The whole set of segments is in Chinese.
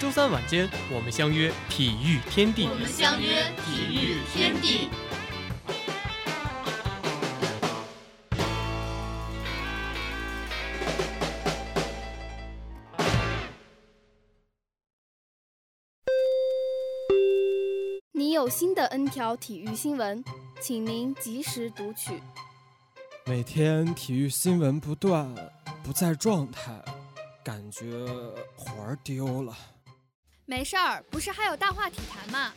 周三晚间，我们相约体育天地。我们相约体育天地。你有新的 N 条体育新闻，请您及时读取。每天体育新闻不断，不在状态，感觉魂儿丢了。没事儿，不是还有大话体坛吗？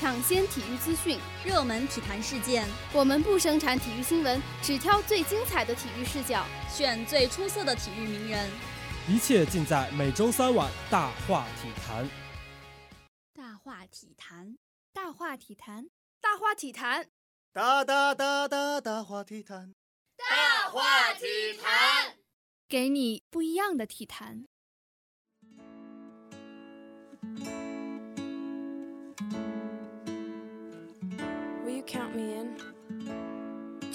抢先体育资讯，热门体坛事件，我们不生产体育新闻，只挑最精彩的体育视角，选最出色的体育名人，一切尽在每周三晚大话体坛。大话体坛，大话体坛，大话体坛，大大大大大话体坛，大话体坛，给你不一样的体坛。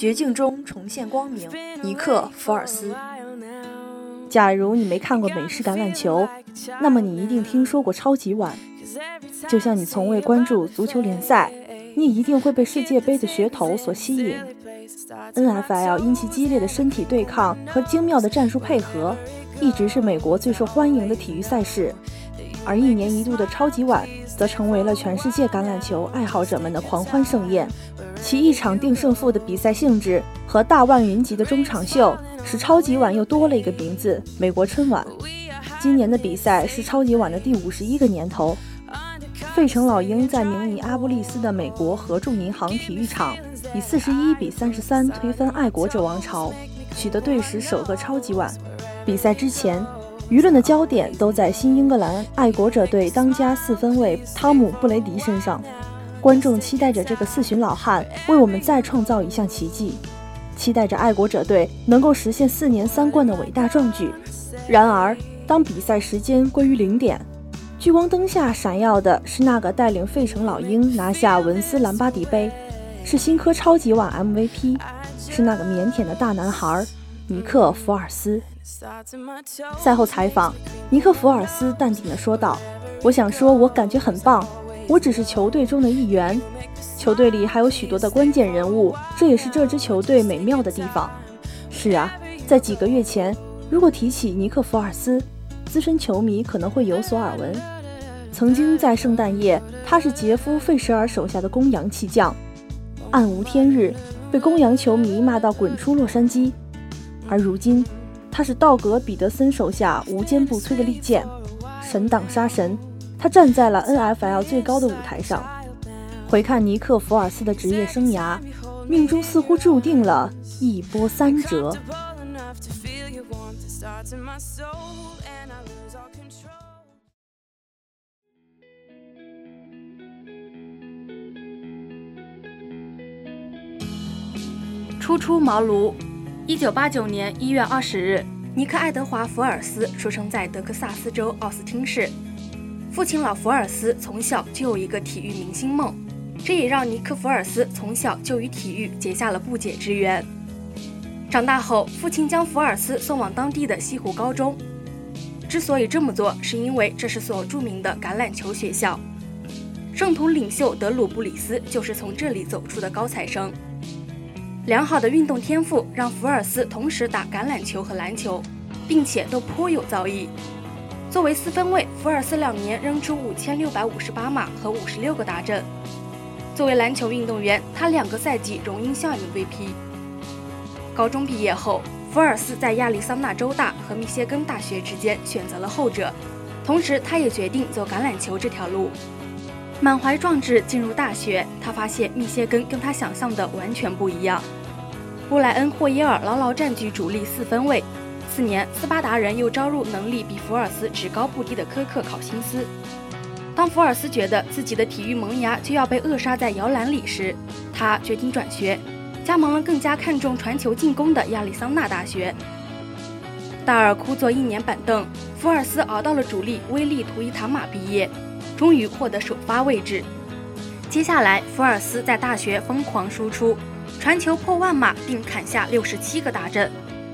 绝境中重现光明，尼克·福尔斯。假如你没看过美式橄榄球，那么你一定听说过超级碗。就像你从未关注足球联赛，你也一定会被世界杯的噱头所吸引。NFL 因其激烈的身体对抗和精妙的战术配合，一直是美国最受欢迎的体育赛事。而一年一度的超级碗，则成为了全世界橄榄球爱好者们的狂欢盛宴。其一场定胜负的比赛性质和大万云集的中场秀，使超级碗又多了一个名字——美国春晚。今年的比赛是超级碗的第五十一个年头。费城老鹰在明尼阿波利斯的美国合众银行体育场，以四十一比三十三推翻爱国者王朝，取得队史首个超级碗。比赛之前。舆论的焦点都在新英格兰爱国者队当家四分卫汤姆·布雷迪身上，观众期待着这个四旬老汉为我们再创造一项奇迹，期待着爱国者队能够实现四年三冠的伟大壮举。然而，当比赛时间归于零点，聚光灯下闪耀的是那个带领费城老鹰拿下文斯兰巴迪杯，是新科超级碗 MVP，是那个腼腆的大男孩尼克·福尔斯。赛后采访，尼克·福尔斯淡定地说道：“我想说，我感觉很棒。我只是球队中的一员，球队里还有许多的关键人物，这也是这支球队美妙的地方。”是啊，在几个月前，如果提起尼克·福尔斯，资深球迷可能会有所耳闻。曾经在圣诞夜，他是杰夫·费舍尔手下的公羊弃将，暗无天日，被公羊球迷骂到滚出洛杉矶。而如今，他是道格·彼得森手下无坚不摧的利剑，神挡杀神。他站在了 NFL 最高的舞台上。回看尼克·福尔斯的职业生涯，命中似乎注定了一波三折。初出茅庐。一九八九年一月二十日，尼克·爱德华·福尔斯出生在德克萨斯州奥斯汀市。父亲老福尔斯从小就有一个体育明星梦，这也让尼克·福尔斯从小就与体育结下了不解之缘。长大后，父亲将福尔斯送往当地的西湖高中。之所以这么做，是因为这是所著名的橄榄球学校，圣徒领袖德鲁布里斯就是从这里走出的高材生。良好的运动天赋让福尔斯同时打橄榄球和篮球，并且都颇有造诣。作为四分卫，福尔斯两年扔出五千六百五十八码和五十六个达阵。作为篮球运动员，他两个赛季荣膺校 MVP。高中毕业后，福尔斯在亚利桑那州大和密歇根大学之间选择了后者，同时他也决定走橄榄球这条路。满怀壮志进入大学，他发现密歇根跟他想象的完全不一样。布莱恩·霍耶尔牢牢占据主力四分卫。次年，斯巴达人又招入能力比福尔斯只高不低的科克·考辛斯。当福尔斯觉得自己的体育萌芽就要被扼杀在摇篮里时，他决定转学，加盟了更加看重传球进攻的亚利桑那大学。大二枯坐一年板凳，福尔斯熬到了主力威利图伊塔马毕业，终于获得首发位置。接下来，福尔斯在大学疯狂输出，传球破万码，并砍下六十七个大阵。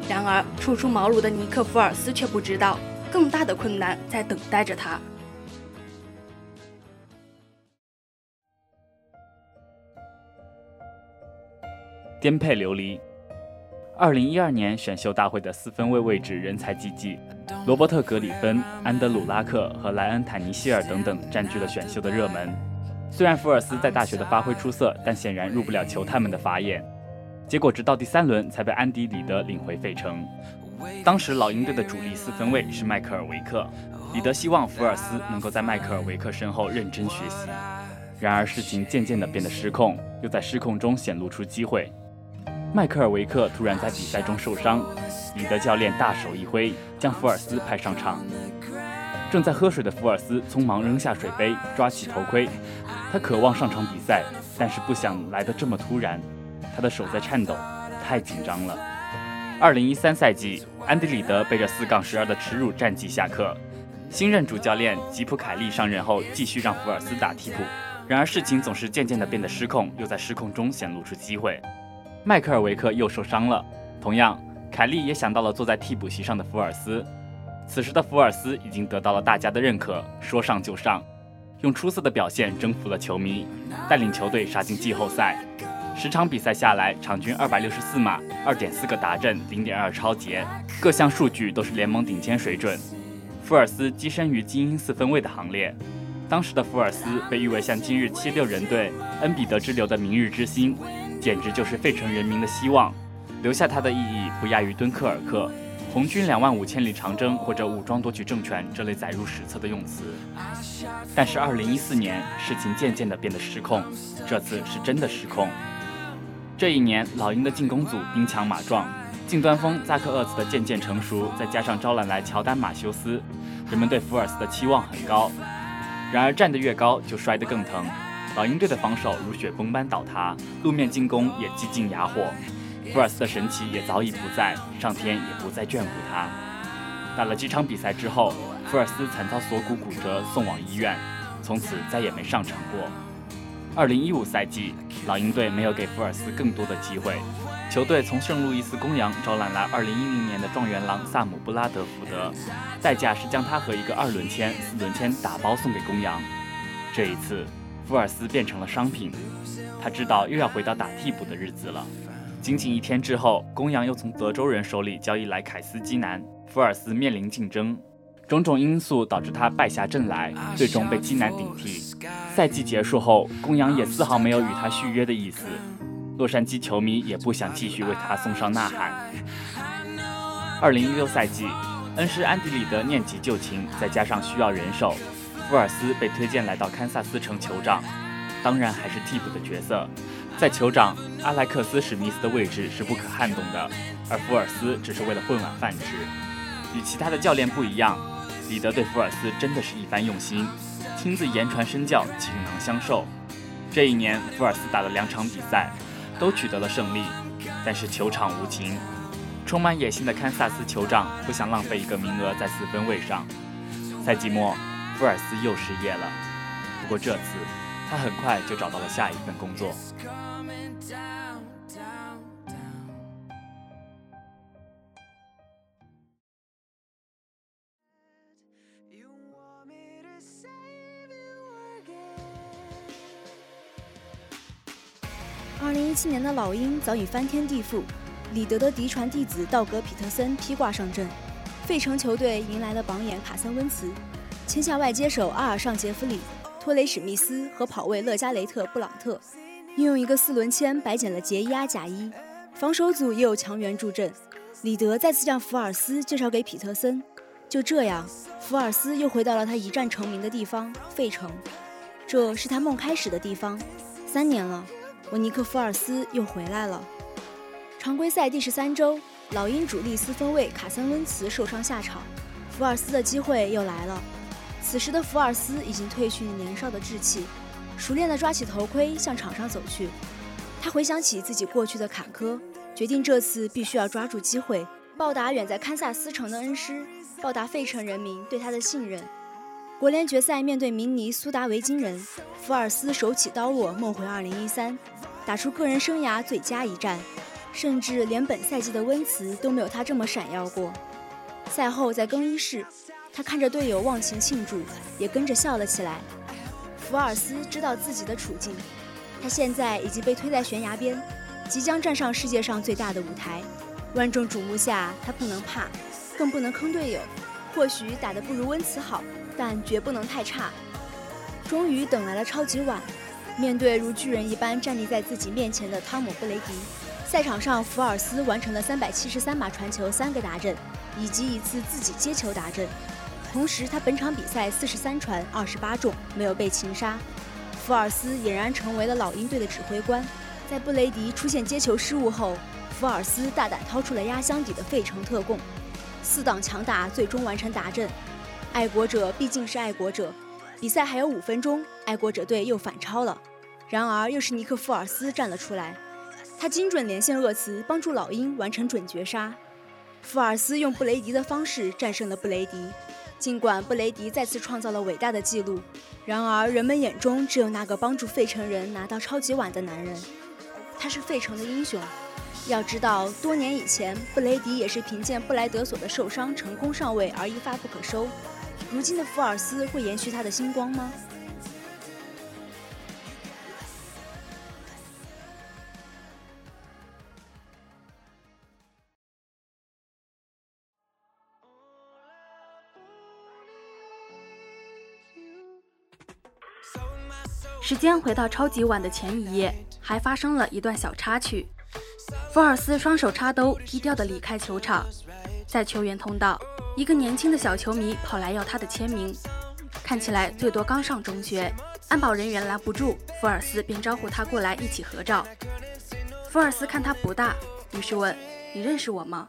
然而，初出茅庐的尼克·福尔斯却不知道，更大的困难在等待着他。颠沛流离。二零一二年选秀大会的四分卫位置人才济济，罗伯特·格里芬、安德鲁·拉克和莱恩·坦尼希尔等等占据了选秀的热门。虽然福尔斯在大学的发挥出色，但显然入不了球探们的法眼。结果直到第三轮才被安迪·里德领回费城。当时老鹰队的主力四分卫是迈克尔·维克，里德希望福尔斯能够在迈克尔·维克身后认真学习。然而事情渐渐地变得失控，又在失控中显露出机会。迈克尔·维克突然在比赛中受伤，里德教练大手一挥，将福尔斯派上场。正在喝水的福尔斯匆忙扔下水杯，抓起头盔。他渴望上场比赛，但是不想来得这么突然。他的手在颤抖，太紧张了。二零一三赛季，安迪·里德背着四杠十二的耻辱战绩下课。新任主教练吉普·凯利上任后，继续让福尔斯打替补。然而事情总是渐渐地变得失控，又在失控中显露出机会。迈克尔·维克又受伤了。同样，凯利也想到了坐在替补席上的福尔斯。此时的福尔斯已经得到了大家的认可，说上就上，用出色的表现征服了球迷，带领球队杀进季后赛。十场比赛下来，场均二百六十四码，二点四个达阵，零点二超节，各项数据都是联盟顶尖水准。福尔斯跻身于精英四分卫的行列。当时的福尔斯被誉为像今日七六人队恩比德之流的明日之星。简直就是费城人民的希望，留下他的意义不亚于敦刻尔克、红军两万五千里长征或者武装夺取政权这类载入史册的用词。但是，二零一四年事情渐渐地变得失控，这次是真的失控。这一年，老鹰的进攻组兵强马壮，近端锋扎克厄茨的渐渐成熟，再加上招揽来乔丹马修斯，人们对福尔斯的期望很高。然而，站得越高，就摔得更疼。老鹰队的防守如雪崩般倒塌，路面进攻也几近哑火。福尔斯的神奇也早已不在，上天也不再眷顾他。打了几场比赛之后，福尔斯惨遭锁骨骨折，送往医院，从此再也没上场过。二零一五赛季，老鹰队没有给福尔斯更多的机会，球队从圣路易斯公羊招揽来二零一零年的状元郎萨姆布拉德福德，代价是将他和一个二轮签、四轮签打包送给公羊。这一次。福尔斯变成了商品，他知道又要回到打替补的日子了。仅仅一天之后，公羊又从德州人手里交易来凯斯基南，福尔斯面临竞争，种种因素导致他败下阵来，最终被基南顶替。赛季结束后，公羊也丝毫没有与他续约的意思，洛杉矶球迷也不想继续为他送上呐喊。二零一六赛季，恩师安迪里德念及旧情，再加上需要人手。福尔斯被推荐来到堪萨斯城酋长，当然还是替补的角色。在酋长，阿莱克斯·史密斯的位置是不可撼动的，而福尔斯只是为了混碗饭吃。与其他的教练不一样，里德对福尔斯真的是一番用心，亲自言传身教，倾囊相授。这一年，福尔斯打了两场比赛，都取得了胜利，但是球场无情。充满野心的堪萨斯酋长不想浪费一个名额在四分位上。赛季末。福尔斯又失业了，不过这次他很快就找到了下一份工作。二零一七年的老鹰早已翻天地覆，里德的嫡传弟子道格·皮特森披挂上阵，费城球队迎来了榜眼卡森·温茨。签下外接手阿尔尚杰弗里、托雷史密斯和跑卫勒加雷特布朗特，运用一个四轮签白捡了杰伊阿贾伊，防守组也有强援助阵。里德再次将福尔斯介绍给皮特森，就这样，福尔斯又回到了他一战成名的地方——费城，这是他梦开始的地方。三年了，我尼克·福尔斯又回来了。常规赛第十三周，老鹰主力四分卫卡森·温茨受伤下场，福尔斯的机会又来了。此时的福尔斯已经褪去年少的稚气，熟练地抓起头盔向场上走去。他回想起自己过去的坎坷，决定这次必须要抓住机会，报答远在堪萨斯城的恩师，报答费城人民对他的信任。国联决赛面对明尼苏达维京人，福尔斯手起刀落，梦回2013，打出个人生涯最佳一战，甚至连本赛季的温茨都没有他这么闪耀过。赛后在更衣室，他看着队友忘情庆祝，也跟着笑了起来。福尔斯知道自己的处境，他现在已经被推在悬崖边，即将站上世界上最大的舞台，万众瞩目下，他不能怕，更不能坑队友。或许打得不如温茨好。但绝不能太差。终于等来了超级碗，面对如巨人一般站立在自己面前的汤姆·布雷迪，赛场上福尔斯完成了三百七十三码传球、三个达阵，以及一次自己接球达阵。同时，他本场比赛四十三传二十八中，没有被擒杀。福尔斯俨然成为了老鹰队的指挥官。在布雷迪出现接球失误后，福尔斯大胆掏出了压箱底的费城特供，四档强打，最终完成达阵。爱国者毕竟是爱国者，比赛还有五分钟，爱国者队又反超了。然而又是尼克·福尔斯站了出来，他精准连线厄茨，帮助老鹰完成准绝杀。福尔斯用布雷迪的方式战胜了布雷迪。尽管布雷迪再次创造了伟大的纪录，然而人们眼中只有那个帮助费城人拿到超级碗的男人，他是费城的英雄。要知道，多年以前，布雷迪也是凭借布莱德索的受伤成功上位而一发不可收。如今的福尔斯会延续他的星光吗？时间回到超级碗的前一夜，还发生了一段小插曲。福尔斯双手插兜，低调地离开球场，在球员通道。一个年轻的小球迷跑来要他的签名，看起来最多刚上中学。安保人员拦不住，福尔斯便招呼他过来一起合照。福尔斯看他不大，于是问：“你认识我吗？”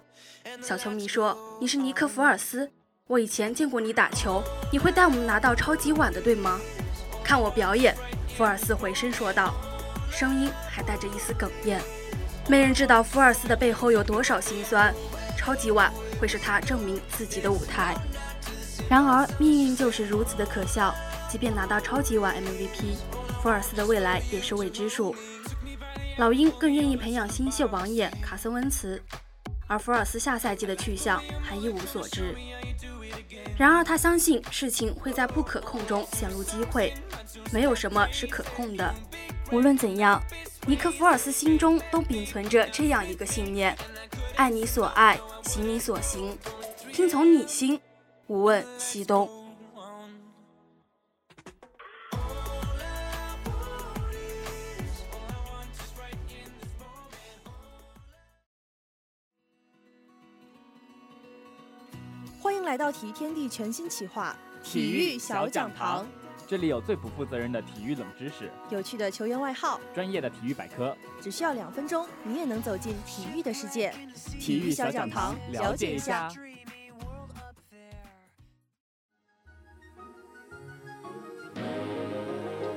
小球迷说：“你是尼克·福尔斯，我以前见过你打球。你会带我们拿到超级碗的，对吗？”看我表演，福尔斯回身说道，声音还带着一丝哽咽。没人知道福尔斯的背后有多少心酸。超级碗。会是他证明自己的舞台。然而，命运就是如此的可笑。即便拿到超级碗 MVP，福尔斯的未来也是未知数。老鹰更愿意培养新秀榜眼卡森温茨，而福尔斯下赛季的去向还一无所知。然而，他相信事情会在不可控中显露机会。没有什么是可控的。无论怎样，尼克·福尔斯心中都秉存着这样一个信念。爱你所爱，行你所行，听从你心，无问西东。欢迎来到体育天地全新企划——体育小讲堂。这里有最不负责任的体育冷知识，有趣的球员外号，专业的体育百科，只需要两分钟，你也能走进体育的世界。体育小讲堂，了解一下。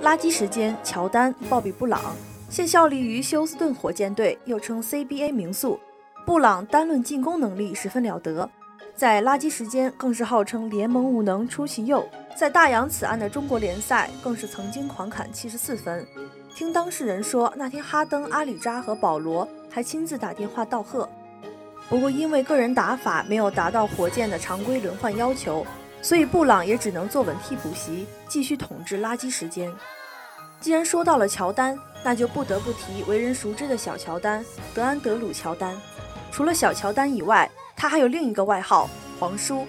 垃圾时间，乔丹、鲍比·布朗，现效力于休斯顿火箭队，又称 CBA 名宿。布朗单论进攻能力十分了得，在垃圾时间更是号称联盟无能出其右。在大洋此岸的中国联赛，更是曾经狂砍七十四分。听当事人说，那天哈登、阿里扎和保罗还亲自打电话道贺。不过因为个人打法没有达到火箭的常规轮换要求，所以布朗也只能坐稳替补席，继续统治垃圾时间。既然说到了乔丹，那就不得不提为人熟知的小乔丹——德安德鲁·乔丹。除了小乔丹以外，他还有另一个外号——皇叔，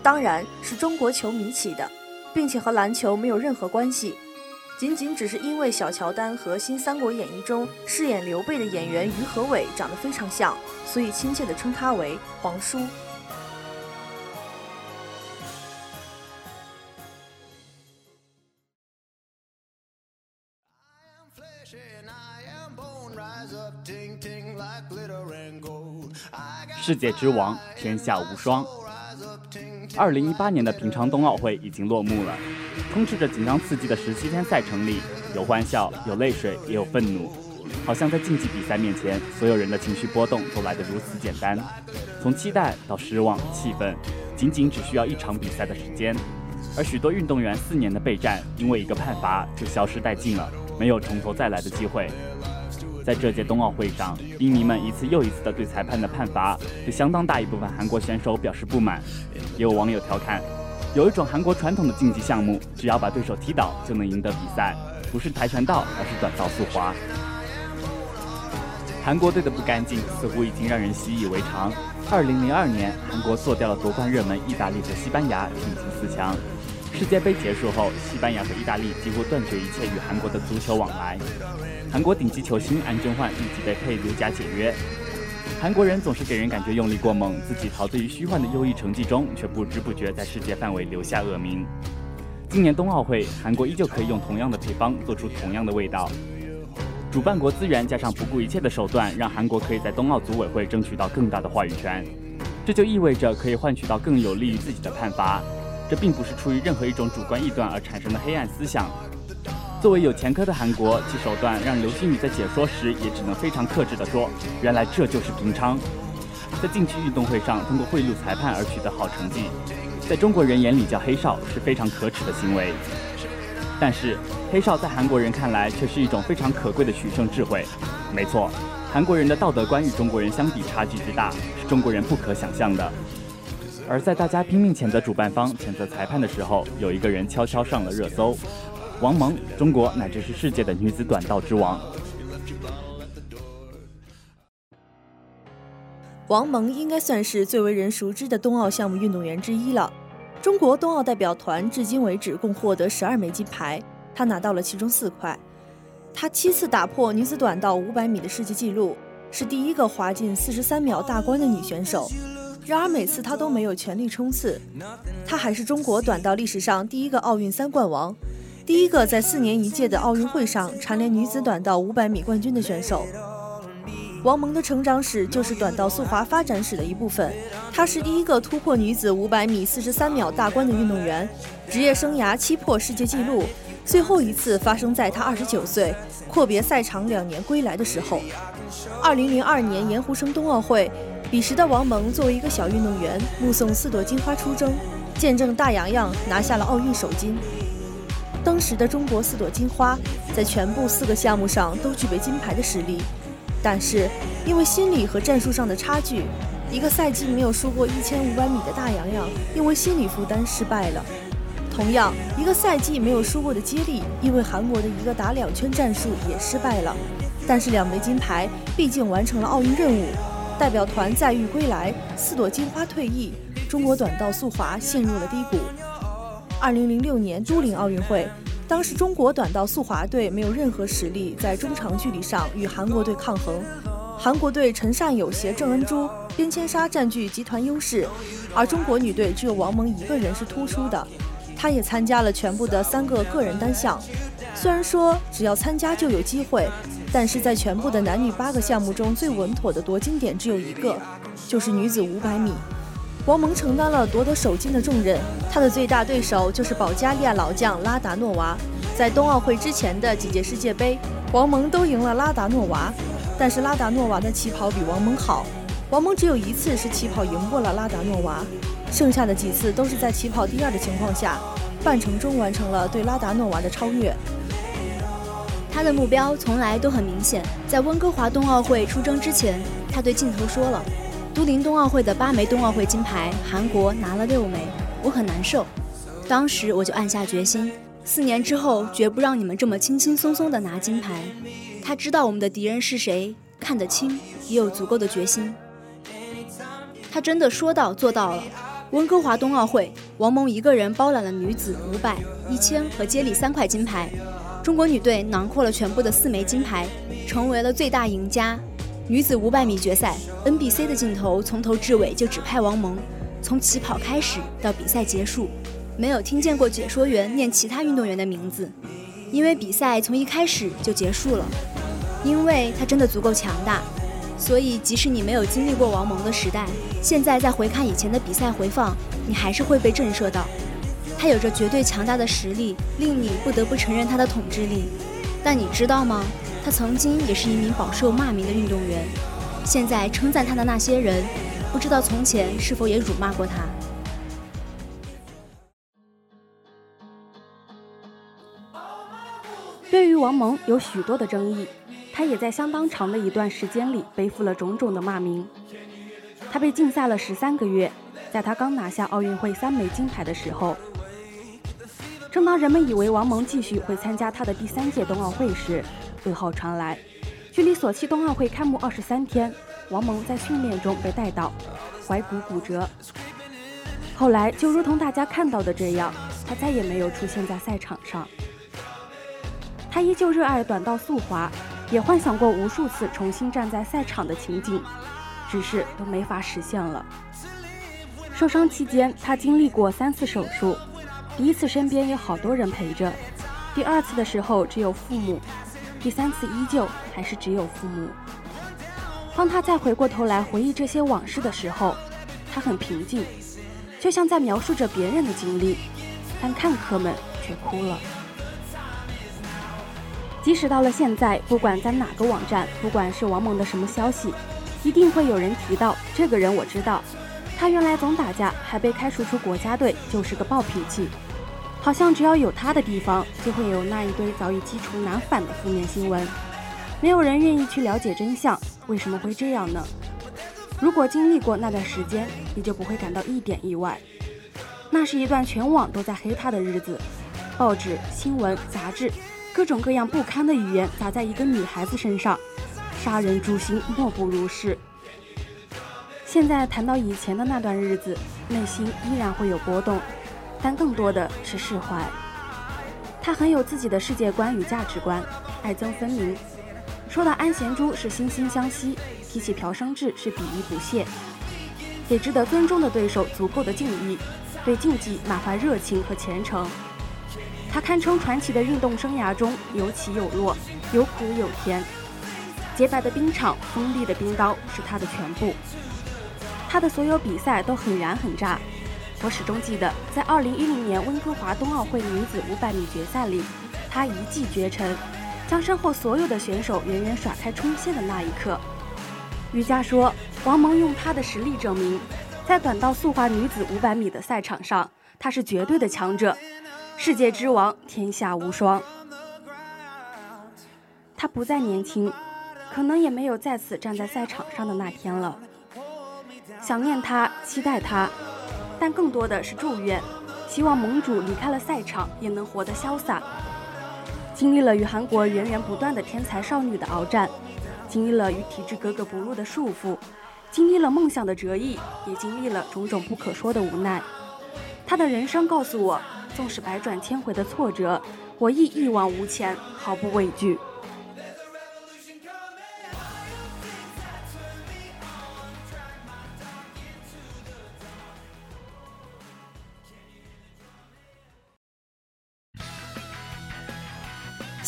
当然是中国球迷起的。并且和篮球没有任何关系，仅仅只是因为小乔丹和《新三国演义》中饰演刘备的演员于和伟长得非常像，所以亲切地称他为皇叔。I am born, rise up, ting ting like glittering. 世界之王，天下无双。二零一八年的平昌冬奥会已经落幕了，充斥着紧张刺激的十七天赛程里，有欢笑，有泪水，也有愤怒。好像在竞技比赛面前，所有人的情绪波动都来得如此简单。从期待到失望、气愤，仅仅只需要一场比赛的时间。而许多运动员四年的备战，因为一个判罚就消失殆尽了，没有从头再来的机会。在这届冬奥会上，冰迷们一次又一次地对裁判的判罚，对相当大一部分韩国选手表示不满。也有网友调侃：“有一种韩国传统的竞技项目，只要把对手踢倒就能赢得比赛，不是跆拳道，而是短道速滑。”韩国队的不干净似乎已经让人习以为常。2002年，韩国做掉了夺冠热门意大利和西班牙，挺进四强。世界杯结束后，西班牙和意大利几乎断绝一切与韩国的足球往来。韩国顶级球星安贞焕立即被佩留加解约。韩国人总是给人感觉用力过猛，自己陶醉于虚幻的优异成绩中，却不知不觉在世界范围留下恶名。今年冬奥会，韩国依旧可以用同样的配方做出同样的味道。主办国资源加上不顾一切的手段，让韩国可以在冬奥组委会争取到更大的话语权。这就意味着可以换取到更有利于自己的判罚。这并不是出于任何一种主观臆断而产生的黑暗思想。作为有前科的韩国，其手段让刘星宇在解说时也只能非常克制地说：“原来这就是平昌。”在近期运动会上通过贿赂裁判而取得好成绩，在中国人眼里叫黑哨是非常可耻的行为。但是黑哨在韩国人看来却是一种非常可贵的取胜智慧。没错，韩国人的道德观与中国人相比差距之大，是中国人不可想象的。而在大家拼命谴责主办方、谴责裁判的时候，有一个人悄悄上了热搜。王蒙，中国乃至是世界的女子短道之王。王蒙应该算是最为人熟知的冬奥项目运动员之一了。中国冬奥代表团至今为止共获得十二枚金牌，她拿到了其中四块。她七次打破女子短道五百米的世界纪录，是第一个滑进四十三秒大关的女选手。然而每次她都没有全力冲刺。她还是中国短道历史上第一个奥运三冠王。第一个在四年一届的奥运会上蝉联女子短道五百米冠军的选手，王蒙的成长史就是短道速滑发展史的一部分。她是第一个突破女子五百米四十三秒大关的运动员，职业生涯七破世界纪录，最后一次发生在她二十九岁阔别赛场两年归来的时候。二零零二年盐湖城冬奥会，彼时的王蒙作为一个小运动员，目送四朵金花出征，见证大洋洋拿下了奥运首金。当时的中国四朵金花，在全部四个项目上都具备金牌的实力，但是因为心理和战术上的差距，一个赛季没有输过一千五百米的大洋洋，因为心理负担失败了。同样，一个赛季没有输过的接力，因为韩国的一个打两圈战术也失败了。但是两枚金牌毕竟完成了奥运任务，代表团载誉归来，四朵金花退役，中国短道速滑陷入了低谷。二零零六年都灵奥运会，当时中国短道速滑队没有任何实力在中长距离上与韩国队抗衡。韩国队陈善友携郑恩珠、边千沙占据集团优势，而中国女队只有王蒙一个人是突出的。她也参加了全部的三个个人单项。虽然说只要参加就有机会，但是在全部的男女八个项目中最稳妥的夺金点只有一个，就是女子五百米。王蒙承担了夺得首金的重任，他的最大对手就是保加利亚老将拉达诺娃。在冬奥会之前的几届世界杯，王蒙都赢了拉达诺娃，但是拉达诺娃的起跑比王蒙好。王蒙只有一次是起跑赢过了拉达诺娃，剩下的几次都是在起跑第二的情况下，半程中完成了对拉达诺娃的超越。他的目标从来都很明显，在温哥华冬奥会出征之前，他对镜头说了。都灵冬奥会的八枚冬奥会金牌，韩国拿了六枚，我很难受。当时我就暗下决心，四年之后绝不让你们这么轻轻松松的拿金牌。他知道我们的敌人是谁，看得清，也有足够的决心。他真的说到做到了。温哥华冬奥会，王蒙一个人包揽了女子五百、一千和接力三块金牌，中国女队囊括了全部的四枚金牌，成为了最大赢家。女子五百米决赛，NBC 的镜头从头至尾就只拍王蒙，从起跑开始到比赛结束，没有听见过解说员念其他运动员的名字，因为比赛从一开始就结束了，因为他真的足够强大。所以即使你没有经历过王蒙的时代，现在再回看以前的比赛回放，你还是会被震慑到。他有着绝对强大的实力，令你不得不承认他的统治力。但你知道吗？他曾经也是一名饱受骂名的运动员。现在称赞他的那些人，不知道从前是否也辱骂过他。对于王蒙有许多的争议，他也在相当长的一段时间里背负了种种的骂名。他被禁赛了十三个月，在他刚拿下奥运会三枚金牌的时候。正当人们以为王蒙继续会参加他的第三届冬奥会时，噩耗传来：距离索契冬奥会开幕二十三天，王蒙在训练中被带倒，踝骨骨折。后来就如同大家看到的这样，他再也没有出现在赛场上。他依旧热爱短道速滑，也幻想过无数次重新站在赛场的情景，只是都没法实现了。受伤期间，他经历过三次手术。第一次身边有好多人陪着，第二次的时候只有父母，第三次依旧还是只有父母。当他再回过头来回忆这些往事的时候，他很平静，就像在描述着别人的经历，但看客们却哭了。即使到了现在，不管在哪个网站，不管是王蒙的什么消息，一定会有人提到这个人。我知道，他原来总打架，还被开除出国家队，就是个暴脾气。好像只要有他的地方，就会有那一堆早已基础难返的负面新闻。没有人愿意去了解真相，为什么会这样呢？如果经历过那段时间，你就不会感到一点意外。那是一段全网都在黑他的日子，报纸、新闻、杂志，各种各样不堪的语言砸在一个女孩子身上，杀人诛心，莫不如是。现在谈到以前的那段日子，内心依然会有波动。但更多的是释怀。他很有自己的世界观与价值观，爱憎分明。说到安贤洙是惺惺相惜，提起朴生智是鄙夷不屑。给值得尊重的对手足够的敬意，对竞技满怀热情和虔诚。他堪称传奇的运动生涯中有起有落，有苦有甜。洁白的冰场，锋利的冰刀是他的全部。他的所有比赛都很燃很炸。我始终记得，在2010年温哥华冬奥会女子500米决赛里，她一骑绝尘，将身后所有的选手远远甩开冲线的那一刻。瑜伽说，王蒙用她的实力证明，在短道速滑女子500米的赛场上，她是绝对的强者，世界之王，天下无双。她不再年轻，可能也没有再次站在赛场上的那天了。想念她，期待她。但更多的是祝愿，希望盟主离开了赛场也能活得潇洒。经历了与韩国源源不断的天才少女的鏖战，经历了与体制格格不入的束缚，经历了梦想的折翼，也经历了种种不可说的无奈。他的人生告诉我，纵使百转千回的挫折，我亦一往无前，毫不畏惧。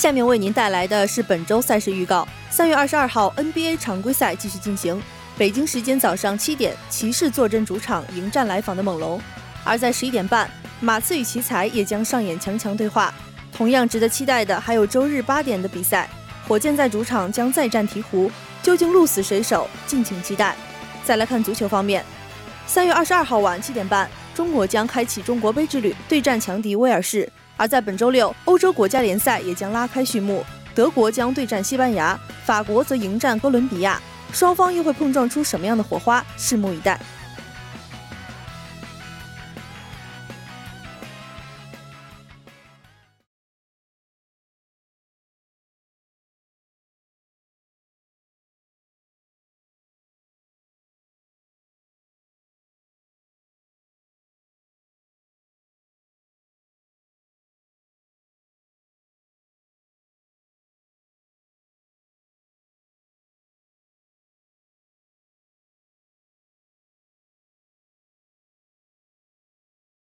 下面为您带来的是本周赛事预告。三月二十二号，NBA 常规赛继续进行。北京时间早上七点，骑士坐镇主场迎战来访的猛龙；而在十一点半，马刺与奇才也将上演强强对话。同样值得期待的还有周日八点的比赛，火箭在主场将再战鹈鹕，究竟鹿死谁手？敬请期待。再来看足球方面，三月二十二号晚七点半，中国将开启中国杯之旅，对战强敌威尔士。而在本周六，欧洲国家联赛也将拉开序幕，德国将对战西班牙，法国则迎战哥伦比亚，双方又会碰撞出什么样的火花？拭目以待。